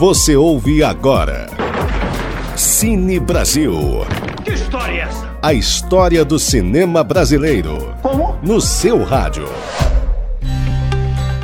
Você ouve agora. Cine Brasil. Que história é essa? A história do cinema brasileiro. Como? No seu rádio.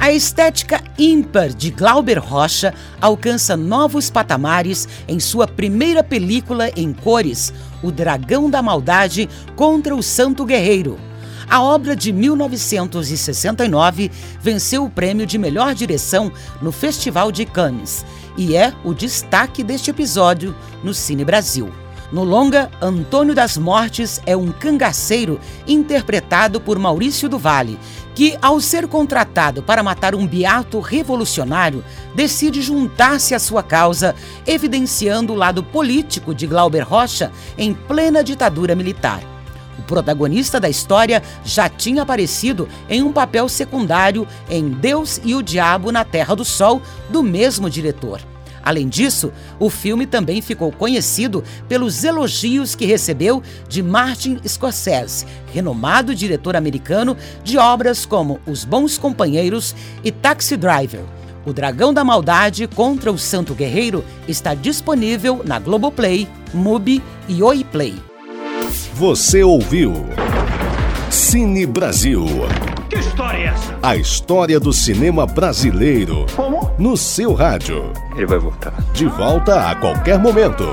A estética ímpar de Glauber Rocha alcança novos patamares em sua primeira película em cores, O Dragão da Maldade contra o Santo Guerreiro. A obra de 1969 venceu o prêmio de melhor direção no Festival de Cannes e é o destaque deste episódio no Cine Brasil. No longa, Antônio das Mortes é um cangaceiro interpretado por Maurício do Vale, que, ao ser contratado para matar um beato revolucionário, decide juntar-se à sua causa, evidenciando o lado político de Glauber Rocha em plena ditadura militar. O protagonista da história já tinha aparecido em um papel secundário em Deus e o Diabo na Terra do Sol, do mesmo diretor. Além disso, o filme também ficou conhecido pelos elogios que recebeu de Martin Scorsese, renomado diretor americano de obras como Os Bons Companheiros e Taxi Driver. O Dragão da Maldade contra o Santo Guerreiro está disponível na Globoplay, Mubi e Oi Play. Você ouviu. Cine Brasil. Que história é essa? A história do cinema brasileiro. Como? No seu rádio. Ele vai voltar. De volta a qualquer momento.